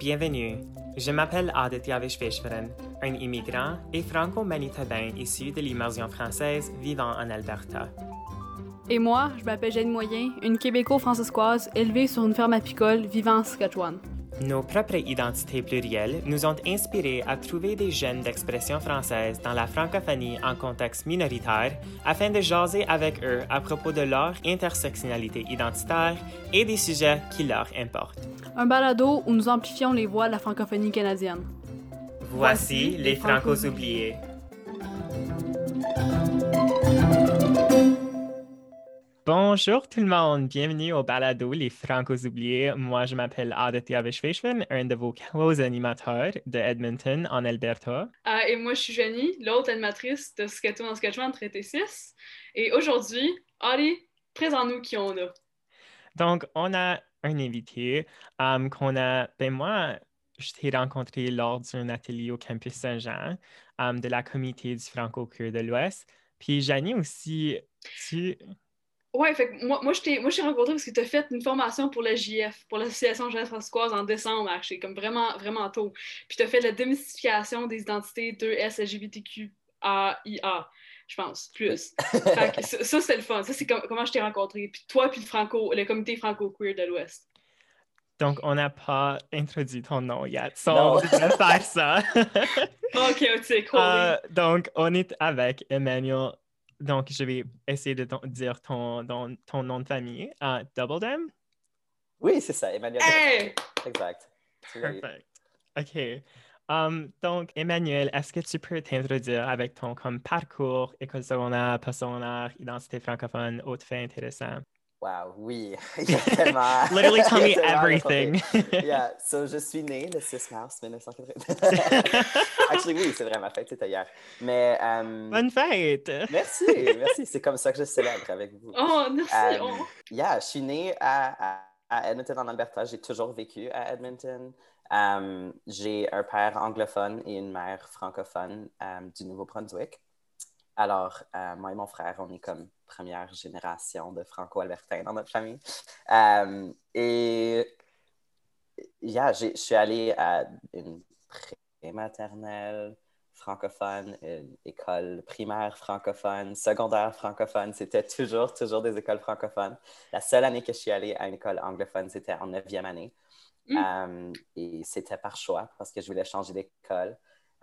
Bienvenue. Je m'appelle Aditya Vishveshwaran, un immigrant et franco-manitobain issu de l'immersion française vivant en Alberta. Et moi, je m'appelle Jeanne Moyen, une québéco-francescoise élevée sur une ferme apicole vivant en Saskatchewan. Nos propres identités plurielles nous ont inspirés à trouver des jeunes d'expression française dans la francophonie en contexte minoritaire afin de jaser avec eux à propos de leur intersectionnalité identitaire et des sujets qui leur importent. Un balado où nous amplifions les voix de la francophonie canadienne. Voici les Francos oubliés. Bonjour tout le monde, bienvenue au balado Les Francos oubliés. Moi, je m'appelle Aditya Vishveshwan, un de vos co-animateurs de Edmonton en Alberta. Ah, et moi, je suis Jenny, l'autre animatrice de Saskatchewan en Saskatchewan, traité 6. Et aujourd'hui, allez, présente-nous qui on a. Donc, on a un invité um, qu'on a, ben moi, je t'ai rencontré lors d'un atelier au campus Saint-Jean um, de la comité du Franco-Cure de l'Ouest. Puis Jenny aussi, tu... Ouais, fait que moi, moi je t'ai rencontré parce que tu as fait une formation pour la JF, pour l'Association jeunesse française en décembre, c'est comme vraiment, vraiment tôt. Puis tu as fait la démystification des identités 2S LGBTQAIA, je pense, plus. ça, c'est le fun. Ça, c'est comment je t'ai rencontré. Puis toi, puis le, franco, le comité franco-queer de l'Ouest. Donc, on n'a pas introduit ton nom yet. So, on va faire ça. ok, ok, cool. Uh, donc, on est avec Emmanuel donc, je vais essayer de dire ton, ton, nom de famille. Uh, Double Dam? Oui, c'est ça, Emmanuel. Hey! Exact. Perfect. OK. Um, donc, Emmanuel, est-ce que tu peux t'introduire avec ton comme, parcours, école secondaire, post secondaire, identité francophone, autres faits intéressants? Wow, oui. Il y a tellement... Literally tell me everything. yeah, so je suis née le 6 mars 1980. Actually, oui, c'est vrai, ma fête c'était hier. Mais... Um... Bonne fête! Merci, merci. C'est comme ça que je célèbre avec vous. Oh, merci! Um, oh. Yeah, je suis née à, à, Edmonton, en Alberta. J'ai toujours vécu à Edmonton. Um, J'ai un père anglophone et une mère francophone du Nouveau-Brunswick. Alors, euh, moi et mon frère, on est comme première génération de franco-albertains dans notre famille. Euh, et yeah, je suis allée à une pré-maternelle francophone, une école primaire francophone, secondaire francophone. C'était toujours, toujours des écoles francophones. La seule année que je suis allée à une école anglophone, c'était en neuvième année. Mm. Euh, et c'était par choix parce que je voulais changer d'école.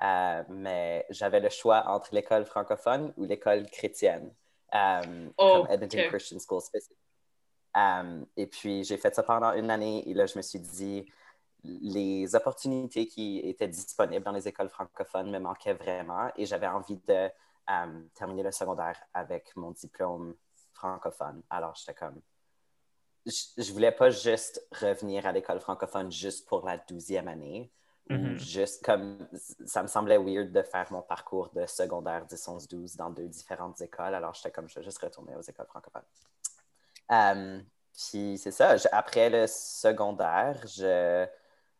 Euh, mais j'avais le choix entre l'école francophone ou l'école chrétienne, euh, oh, comme Edmonton Christian School euh, et puis, j'ai fait ça pendant une année et là, je me suis dit, les opportunités qui étaient disponibles dans les écoles francophones me manquaient vraiment et j'avais envie de terminer le secondaire avec mon diplôme francophone. Alors, j'étais comme, je, ne voulais pas juste revenir à l'école francophone juste pour la douzième année. Mm-hmm. Juste comme ça me semblait weird de faire mon parcours de secondaire 10, 11, 12 dans deux différentes écoles. Alors, j'étais comme, je vais juste retourner aux écoles francophones. Um, puis, c'est ça. après le secondaire, je,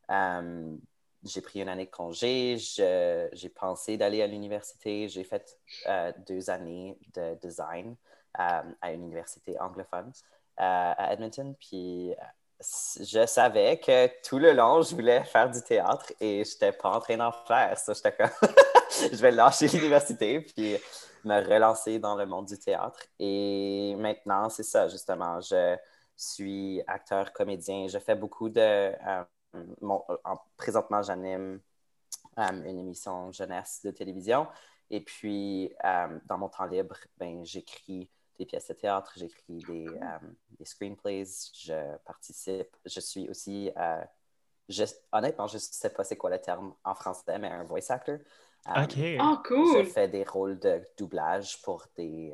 um, j'ai pris une année de congé. j'ai pensé d'aller à l'université. J'ai fait euh, deux années de design à une université anglophone à Edmonton. Puis, je savais que tout le long, je voulais faire du théâtre et je n'étais pas en train d'en faire. Ça, j'étais comme, je vais lâcher l'université puis me relancer dans le monde du théâtre. Et maintenant, c'est ça, justement. Je suis acteur, comédien. Je fais beaucoup de. Euh, présentement, j'anime euh, une émission jeunesse de télévision. Et puis, euh, dans mon temps libre, ben, j'écris des pièces de théâtre, j'écris des, euh, des, screenplays, je participe. Je suis aussi, euh, honnêtement, je ne sais pas c'est quoi le terme en français, mais un voice actor. Euh, OK. Oh, cool! Je fais des rôles de doublage pour des,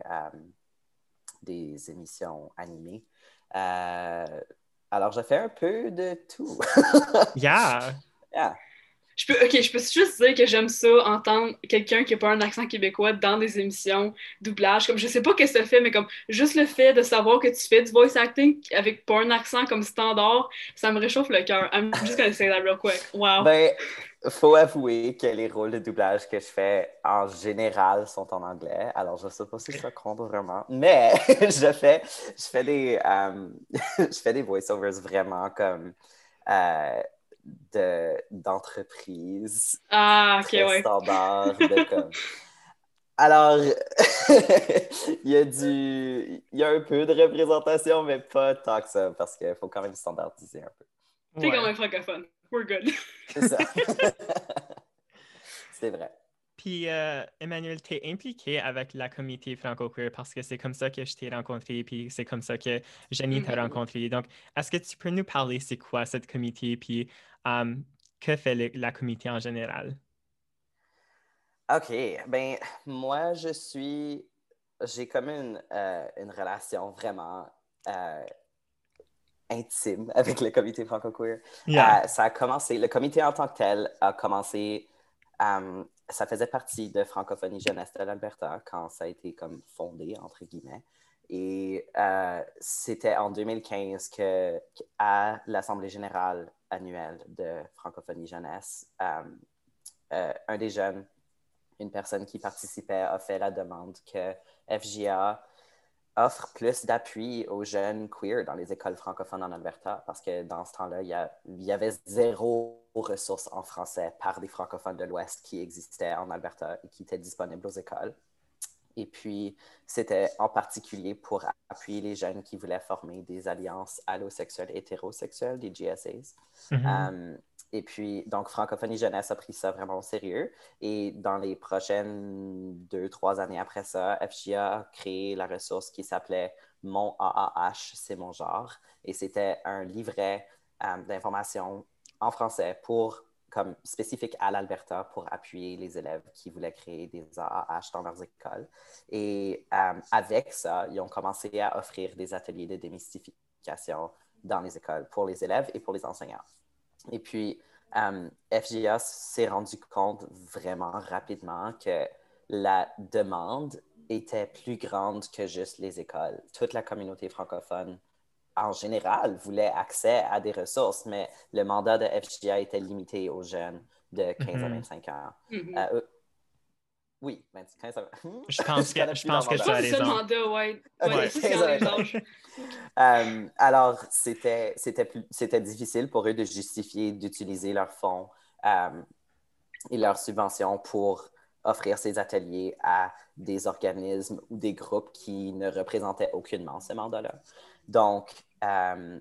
des émissions animées. alors, je fais un peu de tout. yeah! Yeah! Je peux, ok, je peux juste dire que j'aime ça, entendre quelqu'un qui n'a pas un accent québécois dans des émissions doublage. Comme je sais pas qu'est-ce que ça fait, mais comme juste le fait de savoir que tu fais du voice acting avec pas un accent comme standard, ça me réchauffe le cœur. I'm just gonna say that real quick. Wow. Ben, faut avouer que les rôles de doublage que je fais en général sont en anglais. Alors, je sais pas si ça compte vraiment, mais je fais, je fais des, um, je fais des voice-overs vraiment comme. Euh, d'entreprise. ah, ok, très ouais. standard de comme. Alors, il y a du, il y a un peu de représentation, mais pas tant que ça, parce qu'il faut quand même standardiser un peu. T'es Ouais. quand même francophone. We're good. C'est ça. C'est vrai. Puis, euh, Emmanuel, tu es impliqué avec la comité franco-queer parce que c'est comme ça que je t'ai rencontré, puis c'est comme ça que Jenny t'a Mhm. rencontré. Donc, est-ce que tu peux nous parler c'est quoi cette comité, puis euh, que fait le- la comité en général? OK. Ben, moi, je suis. J'ai comme une, euh, une relation vraiment euh, intime avec le comité franco-queer. Yeah. Euh, ça a commencé, le comité en tant que tel a commencé, euh, ça faisait partie de Francophonie Jeunesse de l'Alberta quand ça a été comme fondé, entre guillemets. Et euh, c'était en 2015 que, à l'Assemblée générale annuelle de Francophonie Jeunesse, euh, euh, un des jeunes, une personne qui participait, a fait la demande que FJA offre plus d'appui aux jeunes queer dans les écoles francophones en Alberta parce que dans ce temps-là, il y, a- il y avait zéro ressources en français par des francophones de l'Ouest qui existaient en Alberta et qui étaient disponibles aux écoles. Et puis, c'était en particulier pour appuyer les jeunes qui voulaient former des alliances allosexuelles, hétérosexuelles, des GSAs. Mhm. Euh, et puis, donc, Francophonie Jeunesse a pris ça vraiment au sérieux. Et dans les prochaines deux, trois années après ça, FJA a créé la ressource qui s'appelait Mon AAH, c'est mon genre. Et c'était un livret euh, d'informations en français pour, comme spécifique à l'Alberta pour appuyer les élèves qui voulaient créer des AAH dans leurs écoles. Et euh, avec ça, ils ont commencé à offrir des ateliers de démystification dans les écoles pour les élèves et pour les enseignants. Et puis, euh, FJA s'est rendu compte vraiment rapidement que la demande était plus grande que juste les écoles. Toute la communauté francophone, en général, voulait accès à des ressources, mais le mandat de FJA était limité aux jeunes de 15 à Mhm. 25 ans. Mhm. Euh, oui, 20 15 à Je pense que- connais je pense que Je pense que c'est ça le raison. mandat, ouais. Ouais, Ouais, c'est ça, c'est dans les 15 ans. âges. Euh, alors, c'était, c'était, plus- c'était difficile pour eux de justifier d'utiliser leurs fonds euh, et leurs subventions pour offrir ces ateliers à des organismes ou des groupes qui ne représentaient aucunement ce mandat-là. Donc, euh,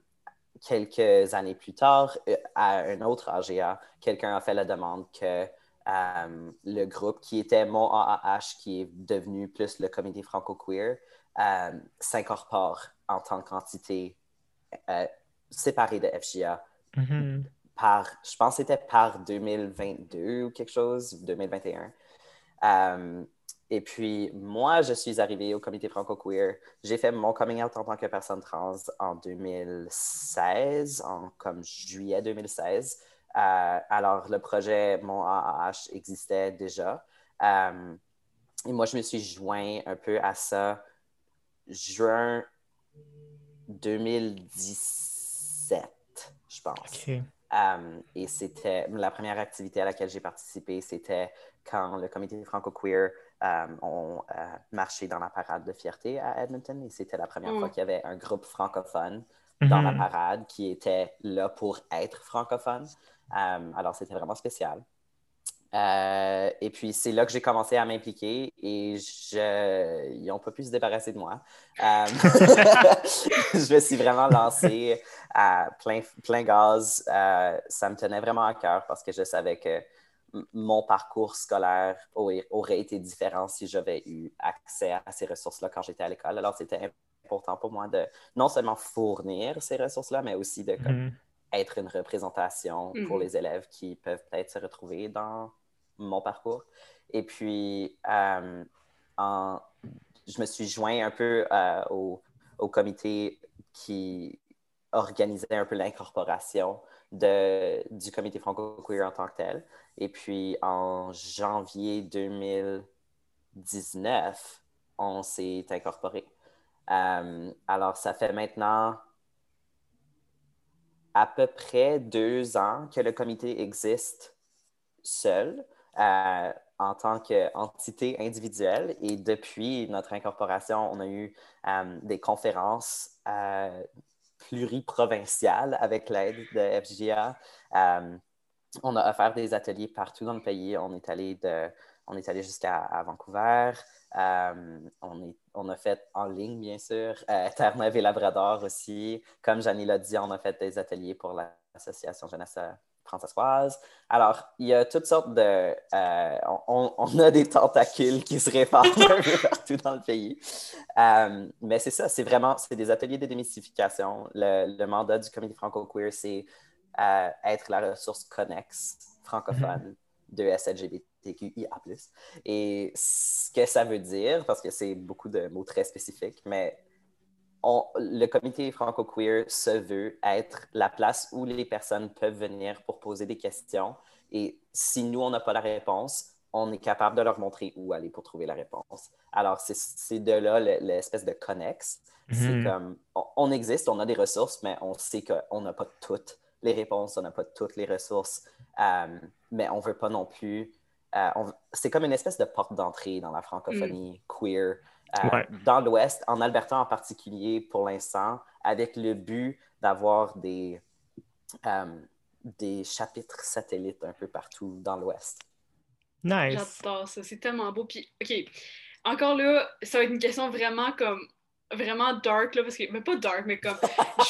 quelques années plus tard, à un autre AGA, quelqu'un a fait la demande que euh, le groupe qui était mon AAH, qui est devenu plus le comité franco-queer, euh, s'incorpore en tant qu'entité euh, séparée de FJA Mhm. par, je pense que c'était par 2022 ou quelque chose, 2021. Euh, et puis, moi, je suis arrivée au comité franco-queer. J'ai fait mon coming out en tant que personne trans en 2016, en comme juillet 2016. Euh, alors, le projet Mon AAH existait déjà. Euh, et moi, je me suis joint un peu à ça juin 2017, je pense. Euh, et c'était la première activité à laquelle j'ai participé, c'était quand le comité franco-queer ont euh, marché dans la parade de fierté à Edmonton. Et c'était la première Mm. fois qu'il y avait un groupe francophone dans la parade qui était là pour être francophone. Euh, alors, c'était vraiment spécial. Euh, et puis, c'est là que j'ai commencé à m'impliquer et je... ils n'ont pas pu se débarrasser de moi. Euh, je me suis vraiment lancée à plein, plein gaz. Ça me tenait vraiment à cœur parce que je savais que mon parcours scolaire aurait, été différent si j'avais eu accès à ces ressources-là quand j'étais à l'école. Alors, c'était important pour moi de non seulement fournir ces ressources-là, mais aussi de. Être une représentation pour Mhm. les élèves qui peuvent peut-être se retrouver dans mon parcours. Et puis, euh, en- je me suis joint un peu euh, au, au comité qui organisait un peu l'incorporation de- du comité franco-queer en tant que tel. Et puis, en janvier 2019, on s'est incorporé. Euh, alors, ça fait maintenant à peu près deux ans que le comité existe seul euh, en tant qu'entité individuelle. Et depuis notre incorporation, on a eu euh, des conférences euh, pluriprovincial avec l'aide de FGA. on a offert des ateliers partout dans le pays. On est allé de on est allé jusqu'à Vancouver. Euh, on, est, on, a fait en ligne, bien sûr. Euh, Terre-Neuve et Labrador aussi. Comme Janie l'a dit, on a fait des ateliers pour l'Association Jeunesse française. Alors, il y a toutes sortes de... Euh, on, a des tentacules qui se répandent un peu partout dans le pays. Euh, mais c'est ça, c'est vraiment... C'est des ateliers de démystification. Le, mandat du comité franco-queer, c'est être la ressource connexe francophone mm-hmm. de SLGBT TQIA+. Et ce que ça veut dire, parce que c'est beaucoup de mots très spécifiques, mais le comité franco-queer se veut être la place où les personnes peuvent venir pour poser des questions. Et si nous, on n'a pas la réponse, on est capable de leur montrer où aller pour trouver la réponse. Alors, c'est de là l'espèce de connexe. C'est mhm. comme, on, existe, on a des ressources, mais on sait qu'on n'a pas toutes les réponses, on n'a pas toutes les ressources, euh, mais on ne veut pas non plus c'est comme une espèce de porte d'entrée dans la francophonie mm. queer. Euh, dans l'Ouest, en Alberta en particulier pour l'instant, avec le but d'avoir des, euh, des chapitres satellites un peu partout dans l'Ouest. Nice. J'adore ça, c'est tellement beau. Puis, OK, encore là, ça va être une question vraiment comme vraiment dark, là, parce que, mais pas dark, mais comme, je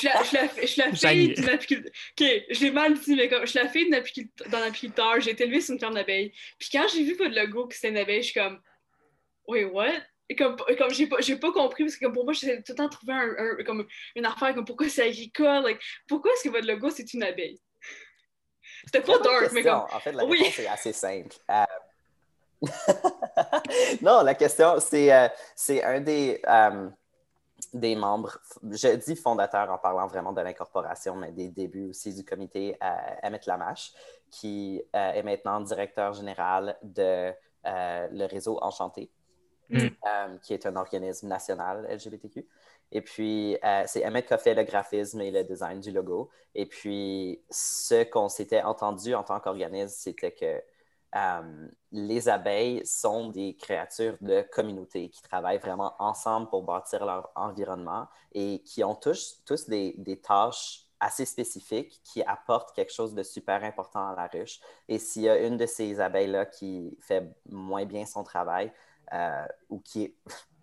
suis la, fille d'une apiculteur, ok, je l'ai mal dit, mais comme, je suis la fille d'un apiculteur, j'ai été élevée sur une ferme d'abeilles, puis quand j'ai vu votre logo que c'était une abeille, je suis comme, wait, what? Et comme, comme j'ai pas, pas compris, parce que pour moi, j'ai tout le temps trouvé un, comme, une affaire, comme, pourquoi c'est agricole, like, pourquoi est-ce que votre logo, c'est une abeille? C'était pas dark, mais comme... En fait, la réponse est assez simple. Euh, non, la question, c'est euh, c'est un des... Euh, des membres, je dis fondateurs en parlant vraiment de l'incorporation, mais des débuts aussi du comité, euh, Emmett Lamache, qui euh, est maintenant directeur général de euh, le réseau Enchanté, mm. qui est un organisme national LGBTQ. Et puis, c'est Emmett qui a fait le graphisme et le design du logo. Et puis, ce qu'on s'était entendu en tant qu'organisme, c'était que euh, les abeilles sont des créatures de communauté qui travaillent vraiment ensemble pour bâtir leur environnement et qui ont tous, tous des, tâches assez spécifiques qui apportent quelque chose de super important à la ruche. Et s'il y a une de ces abeilles-là qui fait moins bien son travail euh, ou qui est...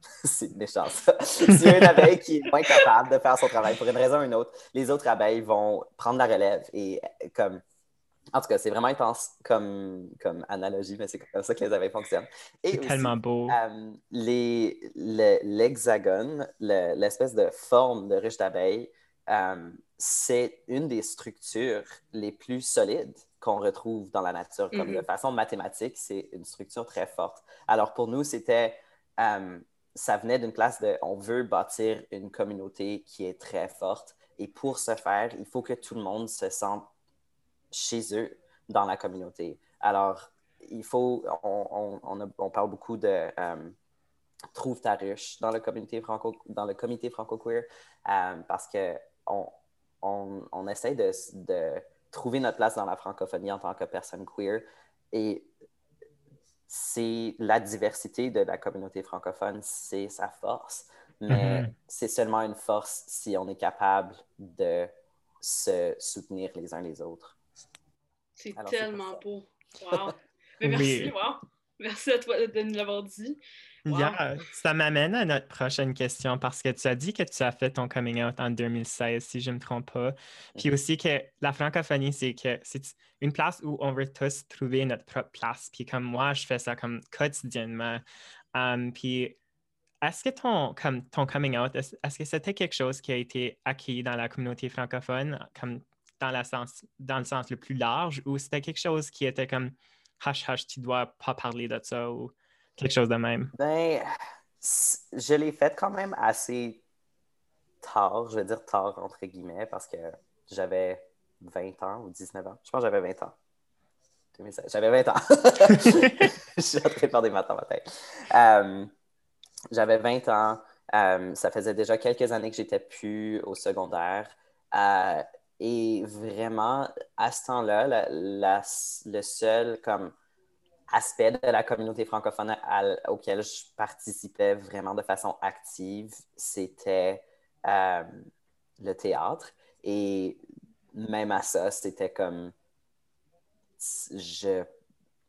c'est méchant ça. S'il y a une abeille qui est moins capable de faire son travail pour une raison ou une autre, les autres abeilles vont prendre la relève et comme en tout cas, c'est vraiment intense comme, comme analogie, mais c'est comme ça que les abeilles fonctionnent. C'est tellement beau. Euh, l'hexagone, l'espèce de forme de ruche d'abeilles, euh, c'est une des structures les plus solides qu'on retrouve dans la nature. Comme de mm-hmm. façon mathématique, c'est une structure très forte. Alors pour nous, c'était, euh, ça venait d'une place de, on veut bâtir une communauté qui est très forte. Et pour ce faire, il faut que tout le monde se sente chez eux dans la communauté. Alors, il faut, on, on, on parle beaucoup de euh, trouve ta ruche dans le comité franco, dans le comité franco-queer euh, parce que on, on, essaie de, de, trouver notre place dans la francophonie en tant que personne queer et c'est la diversité de la communauté francophone, c'est sa force, mais mm-hmm. c'est seulement une force si on est capable de se soutenir les uns les autres. C'est tellement beau. Wow. merci, wow. Merci à toi de nous l'avoir dit. ça m'amène à notre prochaine question parce que tu as dit que tu as fait ton coming out en 2016, si je ne me trompe pas. Puis mm-hmm. aussi que la francophonie, c'est que c'est une place où on veut tous trouver notre propre place. Puis comme moi, je fais ça comme quotidiennement. Um, puis est-ce que ton, comme, ton coming out, est-ce que c'était quelque chose qui a été acquis dans la communauté francophone, comme dans, la sens, dans le sens le plus large ou c'était quelque chose qui était comme hush hush, tu dois pas parler de ça ou quelque chose de même? Ben, je l'ai fait quand même assez tard, je vais dire tard entre guillemets, parce que j'avais 20 ans ou 19 ans. Je pense que j'avais 20 ans. J'avais 20 ans. je suis en train de faire des maths en ma tête. Euh, j'avais 20 ans. Euh, ça faisait déjà quelques années que j'étais plus au secondaire. Euh, et vraiment, à ce temps-là, le seul comme, aspect de la communauté francophone auquel je participais vraiment de façon active, c'était euh, le théâtre. Et même à ça, c'était comme je,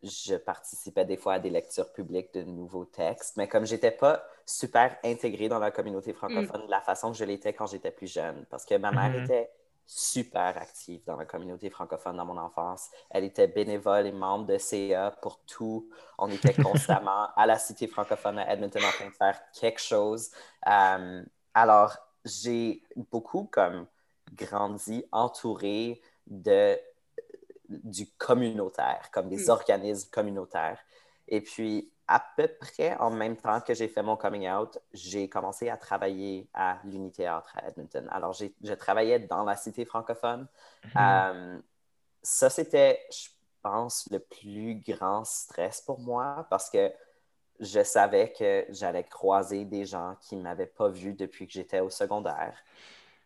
je participais des fois à des lectures publiques de nouveaux textes, mais comme j'étais pas super intégrée dans la communauté francophone de la façon que je l'étais quand j'étais plus jeune, parce que ma mère Mhm. était super active dans la communauté francophone dans mon enfance. Elle était bénévole et membre de CA pour tout. On était constamment à la cité francophone à Edmonton en train de faire quelque chose. Euh, alors, j'ai beaucoup comme grandi entouré de, du communautaire, comme des Mm. organismes communautaires. Et puis, à peu près en même temps que j'ai fait mon coming out, j'ai commencé à travailler à l'Unithéâtre à Edmonton. Alors, je travaillais dans la cité francophone. Euh, ça, c'était, je pense, le plus grand stress pour moi parce que je savais que j'allais croiser des gens qui ne m'avaient pas vu depuis que j'étais au secondaire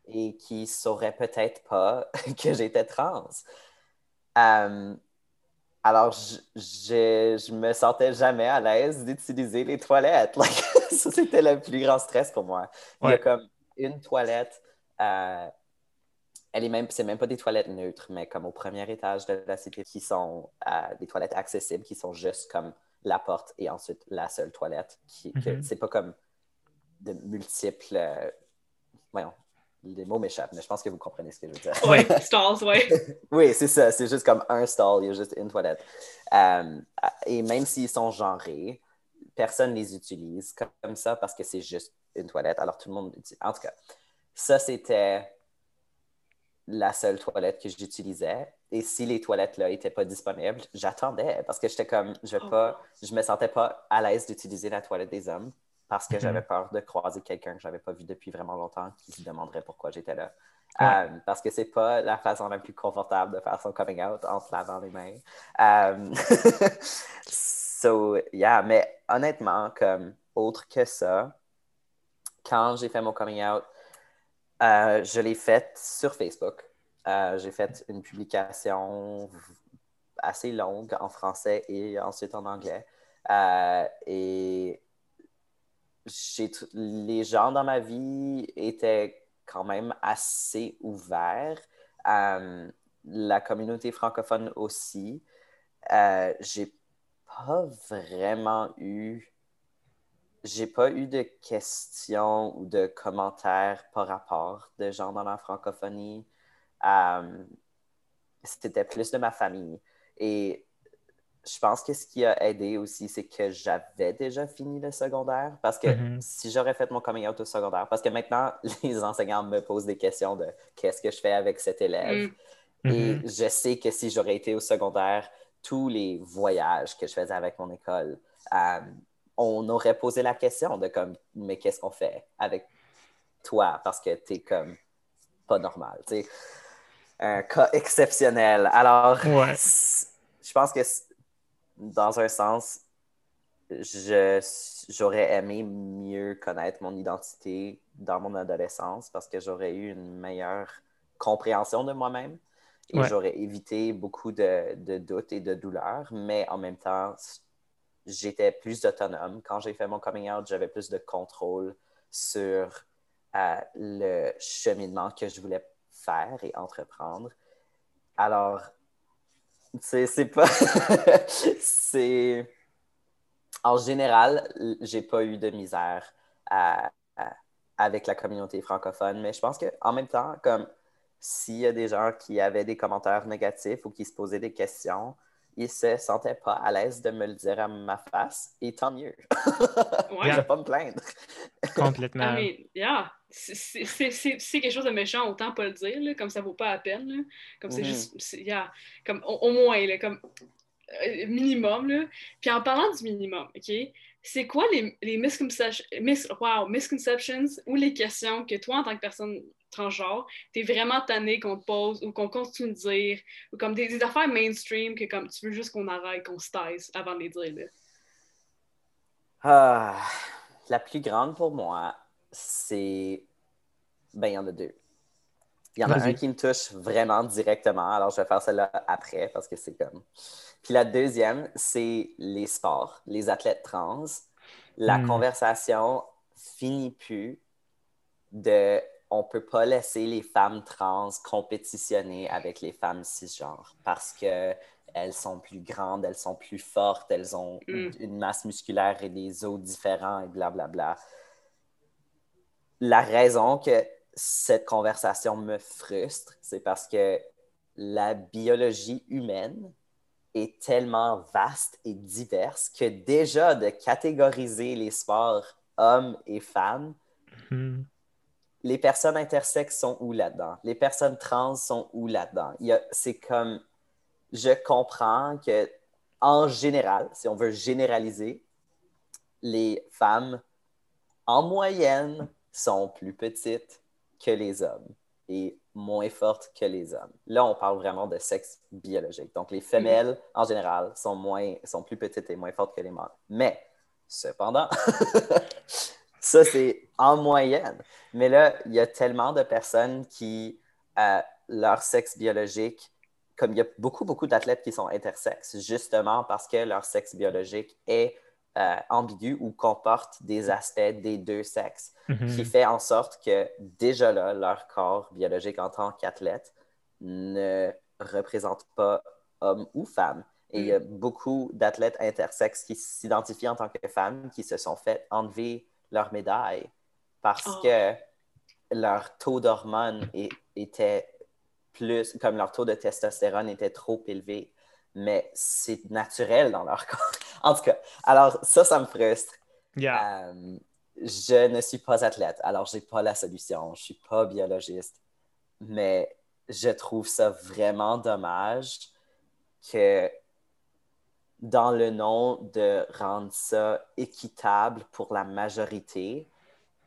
et qui ne sauraient peut-être pas que j'étais trans. Euh, alors, je, je, je me sentais jamais à l'aise d'utiliser les toilettes. Like, ça, c'était le plus grand stress pour moi. Il y a comme une toilette, euh, elle est même, c'est même pas des toilettes neutres, mais comme au premier étage de la cité, qui sont euh, des toilettes accessibles, qui sont juste comme la porte et ensuite la seule toilette. Qui, Mhm. C'est pas comme de multiples. euh, voyons, les mots m'échappent, mais je pense que vous comprenez ce que je veux dire. Ouais, stalls, ouais. Oui, c'est ça. C'est juste comme un stall, il y a juste une toilette. Euh, et même s'ils sont genrés, personne les utilise comme- ça parce que c'est juste une toilette. Alors tout le monde utilise. En tout cas, ça, c'était la seule toilette que j'utilisais. Et si les toilettes-là n'étaient pas disponibles, j'attendais parce que j'étais comme, je vais Oh, pas, je me sentais pas à l'aise d'utiliser la toilette des hommes parce que j'avais peur de croiser quelqu'un que j'avais pas vu depuis vraiment longtemps qui se demanderait pourquoi j'étais là. Ouais. Euh, parce que c'est pas la façon la plus confortable de faire son coming out en se lavant les mains. Euh, so, yeah, mais honnêtement, comme autre que ça, quand j'ai fait mon coming out, euh, je l'ai fait sur Facebook. Euh, j'ai fait une publication assez longue en français et ensuite en anglais. Euh, et les gens dans ma vie étaient quand même assez ouverts. Euh, la communauté francophone aussi. Euh, j'ai pas vraiment eu j'ai pas eu de questions ou de commentaires par rapport de gens dans la francophonie. Euh, c'était plus de ma famille. Et je pense que ce qui a aidé aussi, c'est que j'avais déjà fini le secondaire. Parce que Mhm. si j'aurais fait mon coming out au secondaire, parce que maintenant, les enseignants me posent des questions de qu'est-ce que je fais avec cet élève? Mm. Et Mhm. je sais que si j'aurais été au secondaire, tous les voyages que je faisais avec mon école, euh, on aurait posé la question de comme, mais qu'est-ce qu'on fait avec toi? Parce que t'es comme pas normal, tu sais. Un cas exceptionnel. Alors, Ouais. je pense que dans un sens, j'aurais aimé mieux connaître mon identité dans mon adolescence parce que j'aurais eu une meilleure compréhension de moi-même et Ouais. j'aurais évité beaucoup de, de doutes et de douleurs, mais en même temps, j'étais plus autonome. Quand j'ai fait mon coming out, j'avais plus de contrôle sur euh, le cheminement que je voulais faire et entreprendre. Alors, c'est pas. c'est. En général, j'ai pas eu de misère avec la communauté francophone, mais je pense qu'en même temps, comme s'il y a des gens qui avaient des commentaires négatifs ou qui se posaient des questions, ils se sentaient pas à l'aise de me le dire à ma face, et tant mieux. Ouais. Je vais pas me plaindre. Complètement. I mean, yeah. C'est- quelque chose de méchant, autant pas le dire, là, comme ça vaut pas la peine. là. Comme c'est Mhm. juste, c'est- yeah, comme au, au moins, là, comme euh, minimum. Là. Puis en parlant du minimum, OK, c'est quoi les, les misconceptions, mis- wow, misconceptions ou les questions que toi, en tant que personne transgenre, t'es vraiment tanné qu'on te pose ou qu'on continue de dire, ou comme des, des affaires mainstream que comme tu veux juste qu'on arrête, qu'on se taise avant de les dire. Là. Ah, la plus grande pour moi, c'est. Ben, il y en a deux. Il y en a un qui me touche vraiment directement, alors je vais faire celle-là après parce que c'est comme. Puis la deuxième, c'est les sports, les athlètes trans. La Hmm. conversation finit plus de on ne peut pas laisser les femmes trans compétitionner avec les femmes cisgenres parce que elles sont plus grandes, elles sont plus fortes, elles ont Mm. une masse musculaire et des os différents et blablabla. La raison que cette conversation me frustre, c'est parce que la biologie humaine est tellement vaste et diverse que déjà de catégoriser les sports hommes et femmes, Mhm. Les personnes intersexes sont où là-dedans? Les personnes trans sont où là-dedans? C'est comme, je comprends que, en général, si on veut généraliser, les femmes, en moyenne, sont plus petites que les hommes et moins fortes que les hommes. Là, on parle vraiment de sexe biologique. Donc, les femelles, en général, sont, moins, sont plus petites et moins fortes que les mâles. Mais, cependant, ça, c'est en moyenne. Mais là, il y a tellement de personnes qui, euh, leur sexe biologique, comme il y a beaucoup, beaucoup d'athlètes qui sont intersexes, justement parce que leur sexe biologique est euh, ambigu ou comporte des aspects des deux sexes, Mhm. qui fait en sorte que déjà là, leur corps biologique en tant qu'athlète ne représente pas homme ou femme. Et il y a beaucoup d'athlètes intersexes qui s'identifient en tant que femmes qui se sont fait enlever leur médaille parce Oh. que leur taux d'hormones était plus, comme leur taux de testostérone était trop élevé. Mais c'est naturel dans leur corps. En tout cas, alors ça, ça me frustre. Yeah. Euh, je ne suis pas athlète, alors je n'ai pas la solution. Je ne suis pas biologiste. Mais je trouve ça vraiment dommage que dans le nom de rendre ça équitable pour la majorité,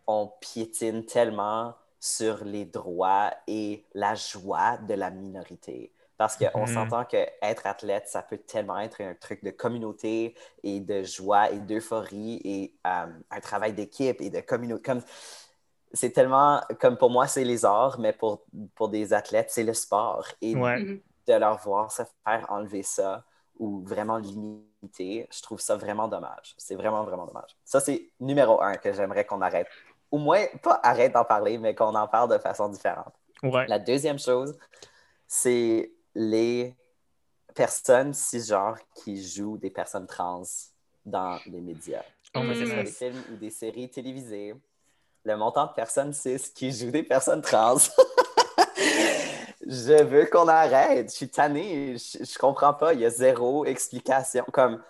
on piétine tellement sur les droits et la joie de la minorité. Parce qu'on Mhm. s'entend qu'être athlète, ça peut tellement être un truc de communauté et de joie et d'euphorie et euh, un travail d'équipe et de communauté. Comme, c'est tellement, comme pour moi, c'est les arts, mais pour, pour des athlètes, c'est le sport. Et Ouais. Mhm. de leur voir se faire enlever ça ou vraiment limiter, je trouve ça vraiment dommage. C'est vraiment, vraiment dommage. Ça, c'est numéro un que j'aimerais qu'on arrête. Au moins, pas arrête d'en parler, mais qu'on en parle de façon différente. Ouais. La deuxième chose, c'est les personnes cisgenres qui jouent des personnes trans dans les médias. Oh des films ou des séries télévisées. Le montant de personnes cis qui jouent des personnes trans. je veux qu'on arrête. Je suis tanné. Je, je comprends pas. Il y a zéro explication. Comme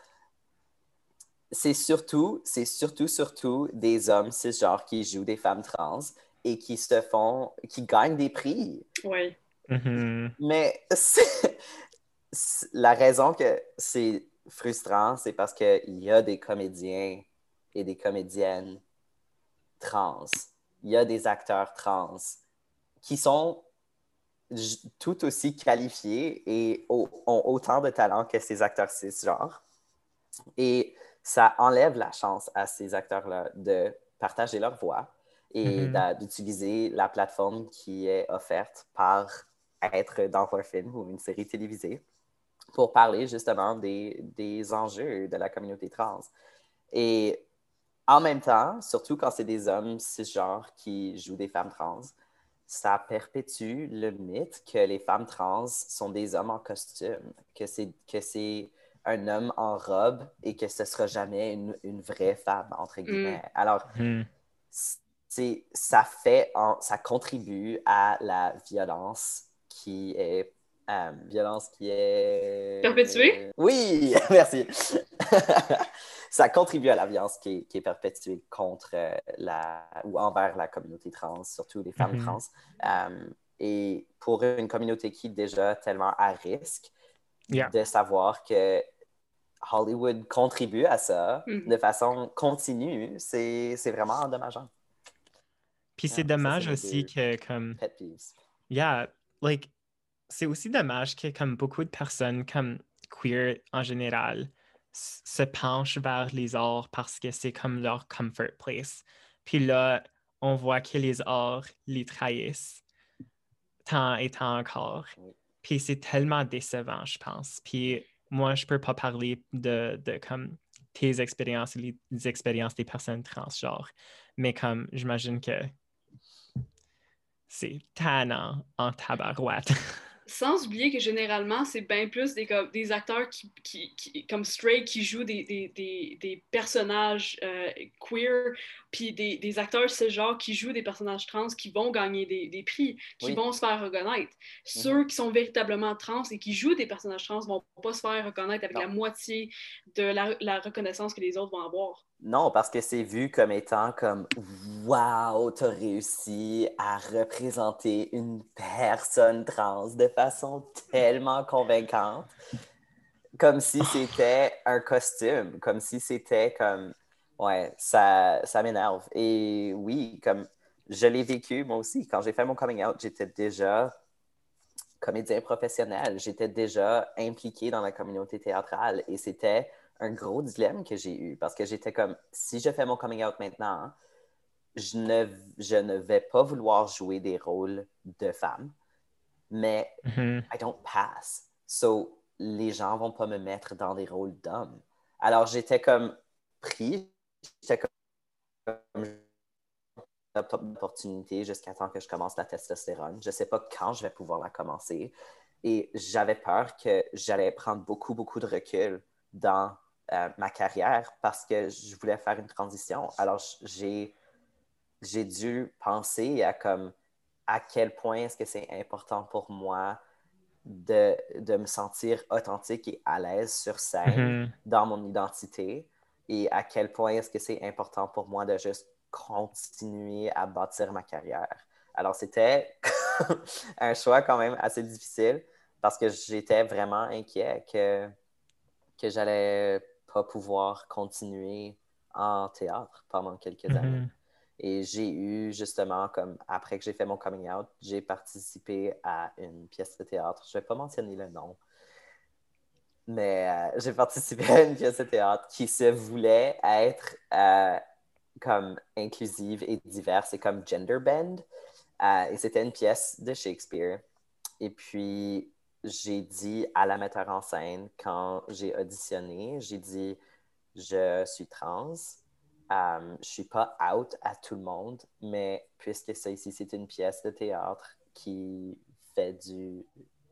c'est surtout, c'est surtout, surtout des hommes cisgenres qui jouent des femmes trans et qui se font, qui gagnent des prix. Oui. Mhm. Mais c'est- c'est- la raison que c'est frustrant, c'est parce qu'il y a des comédiens et des comédiennes trans. Il y a des acteurs trans qui sont tout aussi qualifiés et au- ont autant de talent que ces acteurs cisgenres. Et ça enlève la chance à ces acteurs-là de partager leur voix et Mhm. d'a- d'utiliser la plateforme qui est offerte par être dans un film ou une série télévisée pour parler justement des, des enjeux de la communauté trans. Et en même temps, surtout quand c'est des hommes cisgenres qui jouent des femmes trans, ça perpétue le mythe que les femmes trans sont des hommes en costume, que c'est que c'est un homme en robe et que ce sera jamais une, une vraie femme, entre guillemets. Alors, c'est, ça fait, en- ça contribue à la violence qui est, euh, violence qui est... Perpétuée? oui, merci. ça contribue à la violence qui est, qui est perpétuée contre euh, la, ou envers la communauté trans, surtout les femmes Mhm. trans. Euh, et pour une communauté qui est déjà tellement à risque, Yeah. de savoir que Hollywood contribue à ça Mhm. de façon continue, c'est c'est vraiment endommageant. Puis c'est ça, dommage aussi que comme Pet peeves. Yeah, like, c'est aussi dommage que comme beaucoup de personnes comme queer en général se penchent vers les arts parce que c'est comme leur comfort place. Puis là, on voit que les arts les trahissent tant et tant encore. Puis c'est tellement décevant, je pense. Puis moi, je peux pas parler de, de comme tes expériences et les expériences des personnes transgenres. Mais comme j'imagine que c'est tannant en tabarouette. sans oublier que généralement, c'est bien plus des, comme, des acteurs qui, qui, comme Stray qui jouent des, des, des, des personnages euh, queer, puis des, des, acteurs ce genre qui jouent des personnages trans qui vont gagner des, prix, qui vont se faire reconnaître. Mhm. Ceux qui sont véritablement trans et qui jouent des personnages trans vont pas se faire reconnaître avec la moitié de la, la reconnaissance que les autres vont avoir. Non, parce que c'est vu comme étant comme Wow, t'as réussi à représenter une personne trans de façon tellement convaincante. Comme si c'était un costume, comme si c'était comme Ouais, ça, ça m'énerve. Et oui, comme je l'ai vécu moi aussi. Quand j'ai fait mon coming out, j'étais déjà comédien professionnel. J'étais déjà impliqué dans la communauté théâtrale et c'était un gros dilemme que j'ai eu parce que j'étais comme, si je fais mon coming out maintenant, je ne, je ne vais pas vouloir jouer des rôles de femme, mais mm-hmm. I don't pass. So, les gens vont pas me mettre dans des rôles d'hommes. Alors, j'étais comme pris, j'étais comme opportunité jusqu'à temps que je commence la testostérone. Je ne sais pas quand je vais pouvoir la commencer. Et j'avais peur que j'allais prendre beaucoup, beaucoup de recul dans euh, ma carrière parce que je voulais faire une transition. Alors, j'ai, j'ai dû penser à comme à quel point est-ce que c'est important pour moi de, de, me sentir authentique et à l'aise sur scène mm-hmm. dans mon identité et à quel point est-ce que c'est important pour moi de juste continuer à bâtir ma carrière. Alors, c'était un choix quand même assez difficile parce que j'étais vraiment inquiet que, que j'allais pas pouvoir continuer en théâtre pendant quelques mm-hmm. années. Et j'ai eu justement, comme après que j'ai fait mon coming out, j'ai participé à une pièce de théâtre. Je ne vais pas mentionner le nom, mais euh, j'ai participé à une pièce de théâtre qui se voulait être euh, comme inclusive et diverse et comme gender bend. Euh, et c'était une pièce de Shakespeare. Et puis, j'ai dit à la metteur en scène quand j'ai auditionné, j'ai dit je suis trans, euh, je suis pas out à tout le monde, mais puisque ça ici c'est une pièce de théâtre qui fait du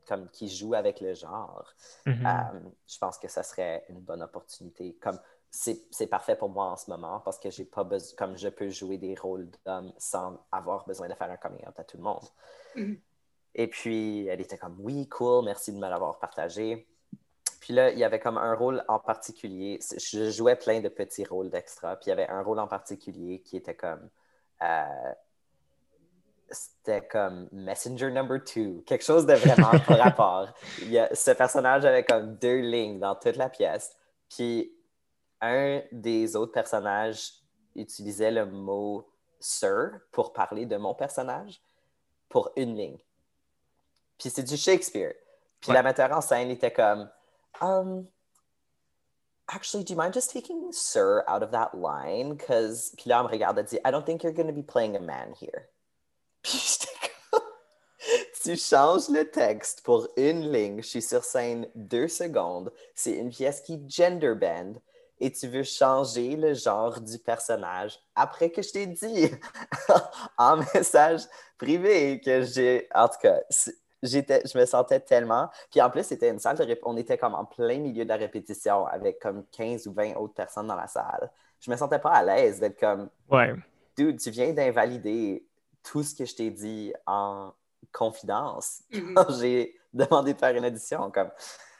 comme qui joue avec le genre, mm-hmm. euh, je pense que ça serait une bonne opportunité. Comme c'est parfait pour moi en ce moment parce que j'ai pas besoin, comme je peux jouer des rôles d'homme sans avoir besoin de faire un coming out à tout le monde. Mm-hmm. Et puis, elle était comme, oui, cool, merci de me l'avoir partagé. Puis là, il y avait comme un rôle en particulier. Je jouais plein de petits rôles d'extra. Puis il y avait un rôle en particulier qui était comme. Euh, c'était comme Messenger Number Two, quelque chose de vraiment par rapport. Il y a, ce personnage avait comme deux lignes dans toute la pièce. Puis un des autres personnages utilisait le mot Sir pour parler de mon personnage pour une ligne. Puis c'est du Shakespeare. Puis la metteur en scène était comme um, Actually, do you mind just taking Sir out of that line? Because puis là, elle me regarde et dit I don't think you're going to be playing a man here. Puis j'étais comme Tu changes le texte pour une ligne. Je suis sur scène deux secondes. C'est une pièce qui gender bend et tu veux changer le genre du personnage après que je t'ai dit en message privé que j'ai. En tout cas, j'étais, je me sentais tellement. Puis en plus, c'était une salle de rép... On était comme en plein milieu de la répétition avec comme 15 ou 20 autres personnes dans la salle. Je me sentais pas à l'aise d'être comme. Ouais. Dude, tu viens d'invalider tout ce que je t'ai dit en confidence mm-hmm. quand j'ai demandé de faire une audition. Comme...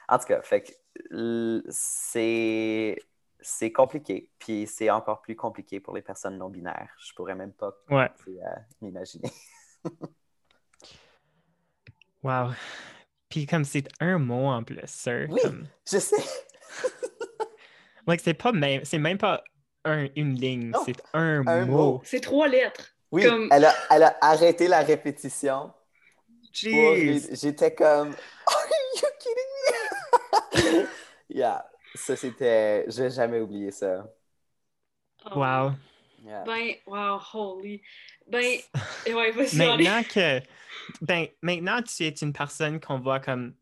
En tout cas, fait que c'est c'est compliqué. Puis c'est encore plus compliqué pour les personnes non binaires. Je pourrais même pas ouais. m'imaginer. Wow. Puis comme c'est un mot en plus, sir. Oui, je sais. like, c'est pas même, c'est même pas un, une ligne, c'est un, mot. C'est trois lettres. Oui, elle, a, elle a arrêté la répétition. J'étais comme, Are you kidding me? yeah, ça c'était, je vais jamais oublier ça. Oh. Ben, wow, holy. Ben, ouais, Maintenant que ben, maintenant, tu es une personne qu'on voit comme.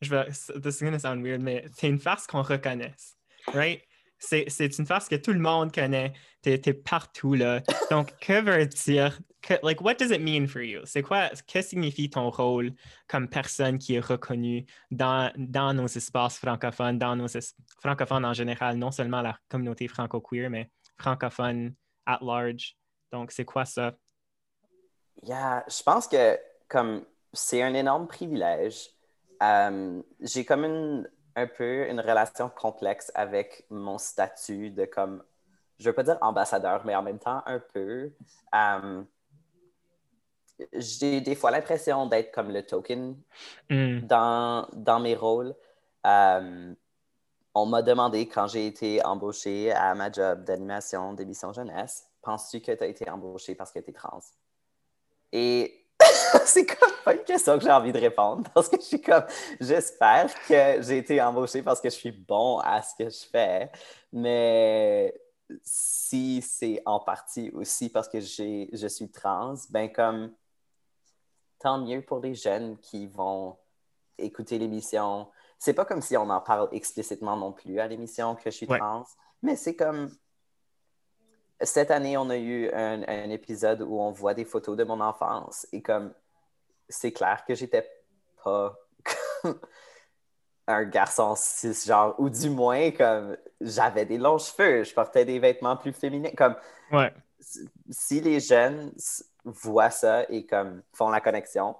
Je vais, this is gonna sound weird, mais c'est une face qu'on reconnaisse. Right? c'est une phrase que tout le monde connaît. Tu es, partout, là. Donc, que veut dire, like, what does it mean for you? C'est quoi, que signifie ton rôle comme personne qui est reconnue dans, dans nos espaces francophones, dans nos francophones en général, non seulement la communauté franco-queer, mais francophone at large? Donc, c'est quoi ça? Yeah, je pense que comme c'est un énorme privilège. Euh, j'ai comme une, un peu une relation complexe avec mon statut de comme, je veux pas dire ambassadeur, mais en même temps un peu. Euh, j'ai des fois l'impression d'être comme le token mm. dans, dans mes rôles. Euh, on m'a demandé quand j'ai été embauché à ma job d'animation d'émission jeunesse, penses-tu que tu as été embauché parce que tu es trans? Et c'est comme pas une question que j'ai envie de répondre parce que je suis comme, j'espère que j'ai été embauché parce que je suis bon à ce que je fais, mais si c'est en partie aussi parce que je suis trans, ben comme, tant mieux pour les jeunes qui vont écouter l'émission. C'est pas comme si on en parle explicitement non plus à l'émission que je suis trans, mais c'est comme, cette année, on a eu un, épisode où on voit des photos de mon enfance et comme c'est clair que j'étais pas un garçon cisgenre ou du moins comme j'avais des longs cheveux, je portais des vêtements plus féminins comme si les jeunes voient ça et comme font la connexion,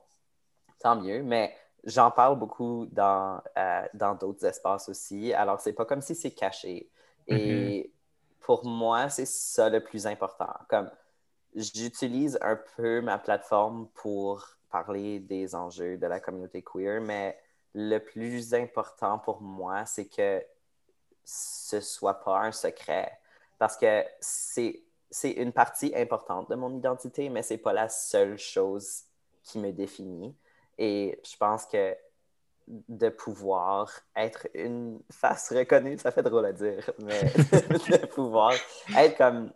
tant mieux, mais j'en parle beaucoup dans euh, dans d'autres espaces aussi. Alors c'est pas comme si c'est caché. Et mm-hmm pour moi, c'est ça le plus important. Comme j'utilise un peu ma plateforme pour parler des enjeux de la communauté queer, mais le plus important pour moi, c'est que ce soit pas un secret. Parce que c'est, c'est une partie importante de mon identité, mais c'est pas la seule chose qui me définit. Et je pense que de pouvoir être une face reconnue, ça fait drôle à dire, mais de pouvoir être comme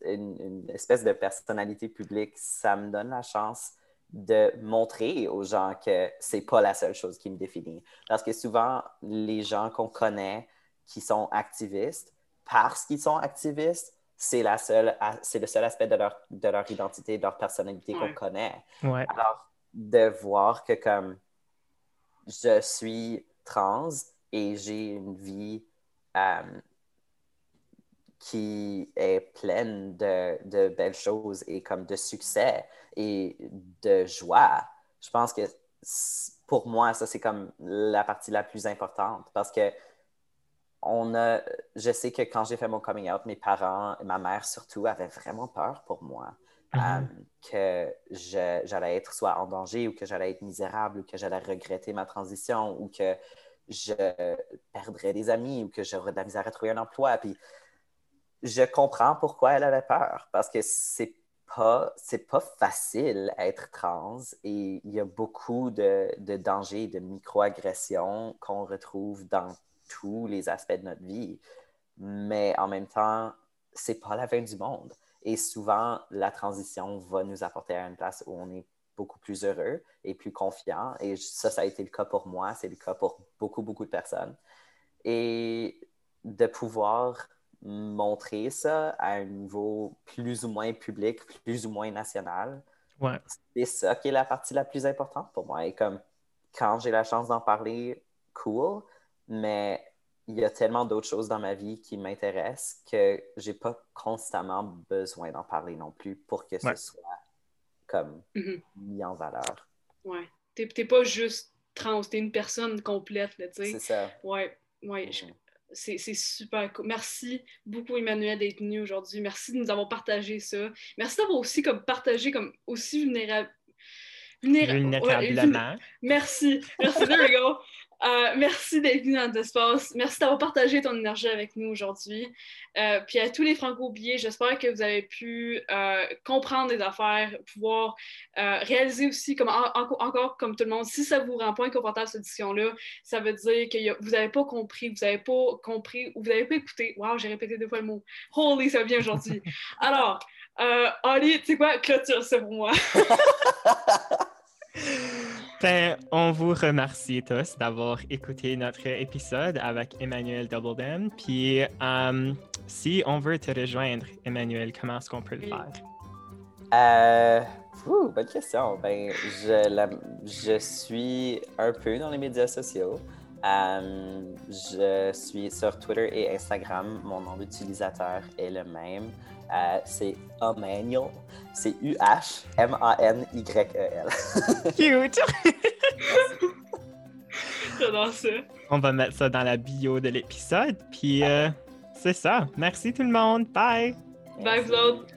une, espèce de personnalité publique, ça me donne la chance de montrer aux gens que c'est pas la seule chose qui me définit. Parce que souvent, les gens qu'on connaît qui sont activistes, parce qu'ils sont activistes, c'est la seule, c'est le seul aspect de leur, de leur identité, de leur personnalité qu'on connaît. Alors, de voir que comme je suis trans et j'ai une vie euh, qui est pleine de, belles choses et comme de succès et de joie. Je pense que pour moi, ça, c'est comme la partie la plus importante parce que on a, je sais que quand j'ai fait mon coming out, mes parents, ma mère surtout, avaient vraiment peur pour moi. Mm-hmm. Euh, que j'allais être soit en danger ou que j'allais être misérable ou que j'allais regretter ma transition ou que je perdrais des amis ou que j'aurais de la misère à trouver un emploi. Puis je comprends pourquoi elle avait peur parce que c'est pas, c'est pas facile être trans et il y a beaucoup de, de dangers, de microagressions qu'on retrouve dans tous les aspects de notre vie. Mais en même temps, c'est pas la fin du monde. Et souvent, la transition va nous apporter à une place où on est beaucoup plus heureux et plus confiant. Et ça, ça a été le cas pour moi, c'est le cas pour beaucoup, beaucoup de personnes. Et de pouvoir montrer ça à un niveau plus ou moins public, plus ou moins national, c'est ça qui est la partie la plus importante pour moi. Et comme quand j'ai la chance d'en parler, cool, mais il y a tellement d'autres choses dans ma vie qui m'intéressent que j'ai pas constamment besoin d'en parler non plus pour que ce soit comme mm-hmm. mis en valeur. Ouais. T'es pas juste trans, t'es une personne complète, tu sais. C'est ça. Ouais, ouais. Mm-hmm. C'est super cool. Merci beaucoup, Emmanuel, d'être venu aujourd'hui. Merci de nous avoir partagé ça. Merci d'avoir aussi comme partagé comme aussi vulnérable. Vulnérablement. Merci. Merci, there we go. Euh, merci d'être venu dans notre espace. Merci d'avoir partagé ton énergie avec nous aujourd'hui. Euh, puis à tous les franco-billets, j'espère que vous avez pu euh, comprendre des affaires, pouvoir réaliser aussi, comme, encore comme tout le monde, si ça vous rend pas inconfortable cette discussion-là, ça veut dire que vous n'avez pas compris, vous n'avez pas compris ou vous n'avez pas écouté. Waouh, j'ai répété deux fois le mot. Holy, ça vient aujourd'hui. Alors, Ali, tu sais quoi, clôture ça pour moi. Ben, on vous remercie tous d'avoir écouté notre épisode avec Emmanuel Doubledem. Puis, euh, si on veut te rejoindre, Emmanuel, comment est-ce qu'on peut le faire? Euh, bonne question. Ben, je, je suis un peu dans les médias sociaux. Euh, je suis sur Twitter et Instagram. Mon nom d'utilisateur est le même. Euh, c'est Emmanuel. C'est U-H-M-A-N-Y-E-L. Cute! J'adore ça. On va mettre ça dans la bio de l'épisode. Puis, euh, c'est ça. Merci tout le monde. Bye! Bye, vous autres.